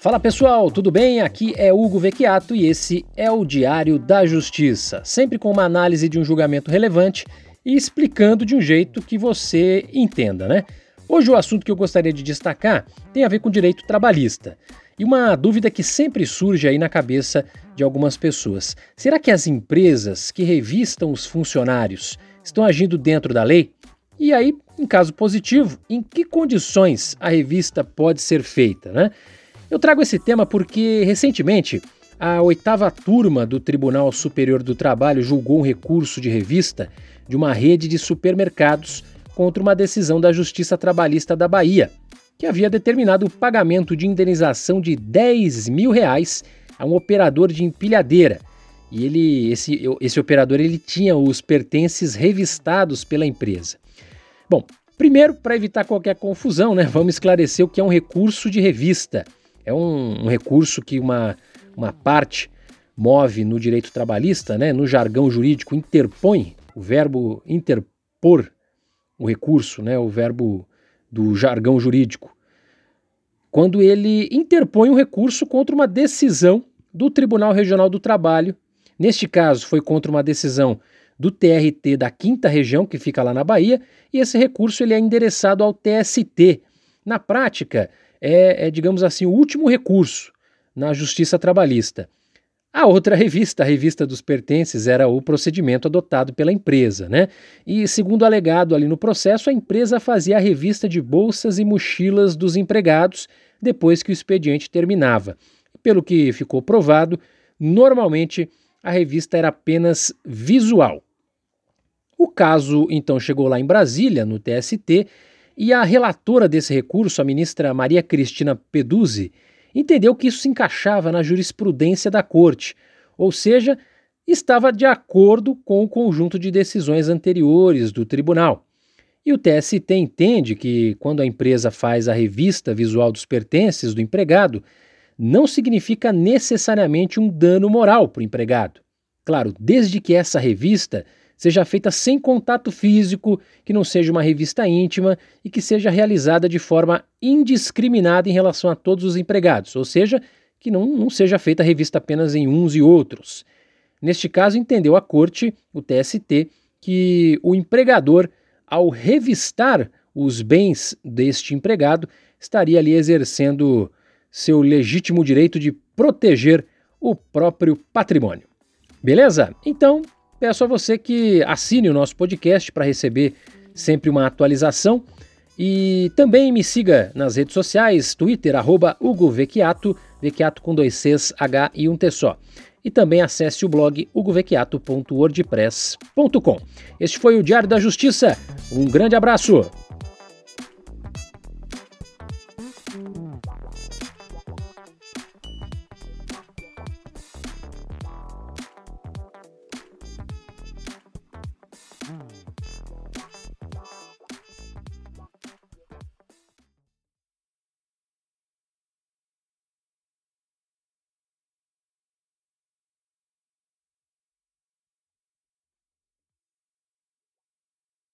Fala pessoal, tudo bem? Aqui é Hugo Vecchiato e esse é o Diário da Justiça, sempre com uma análise de um julgamento relevante e explicando de um jeito que você entenda, né? Hoje o assunto que eu gostaria de destacar tem a ver com direito trabalhista. E uma dúvida que sempre surge aí na cabeça de algumas pessoas: será que as empresas que revistam os funcionários estão agindo dentro da lei? E aí, em caso positivo, em que condições a revista pode ser feita, né? Eu trago esse tema porque, recentemente, a oitava turma do Tribunal Superior do Trabalho julgou um recurso de revista de uma rede de supermercados contra uma decisão da Justiça Trabalhista da Bahia, que havia determinado o pagamento de indenização de 10 mil reais a um operador de empilhadeira. E ele, esse, esse operador ele tinha os pertences revistados pela empresa. Bom, primeiro, para evitar qualquer confusão, né, vamos esclarecer o que é um recurso de revista. É um, um recurso que uma, uma parte move no direito trabalhista, né, no jargão jurídico, interpõe, o verbo interpor o recurso, né, o verbo do jargão jurídico, quando ele interpõe um recurso contra uma decisão do Tribunal Regional do Trabalho. Neste caso, foi contra uma decisão do TRT da quinta região, que fica lá na Bahia, e esse recurso ele é endereçado ao TST. Na prática, é, é, digamos assim, o último recurso na justiça trabalhista. A outra revista, a revista dos pertences, era o procedimento adotado pela empresa, né? E segundo alegado ali no processo, a empresa fazia a revista de bolsas e mochilas dos empregados depois que o expediente terminava. Pelo que ficou provado, normalmente a revista era apenas visual. O caso então chegou lá em Brasília, no TST, e a relatora desse recurso, a ministra Maria Cristina Peduzzi, entendeu que isso se encaixava na jurisprudência da Corte, ou seja, estava de acordo com o conjunto de decisões anteriores do tribunal. E o TST entende que, quando a empresa faz a revista visual dos pertences do empregado, não significa necessariamente um dano moral para o empregado. Claro, desde que essa revista seja feita sem contato físico, que não seja uma revista íntima e que seja realizada de forma indiscriminada em relação a todos os empregados, ou seja, que não, não seja feita a revista apenas em uns e outros. Neste caso, entendeu a Corte, o TST, que o empregador, ao revistar os bens deste empregado, estaria ali exercendo seu legítimo direito de proteger o próprio patrimônio. Beleza? Então, Peço a você que assine o nosso podcast para receber sempre uma atualização e também me siga nas redes sociais, Twitter, arroba Hugo Vecchiato, Vecchiato com dois Cs, H e um T só. E também acesse o blog hugovecchiato.wordpress.com. Este foi o Diário da Justiça. Um grande abraço!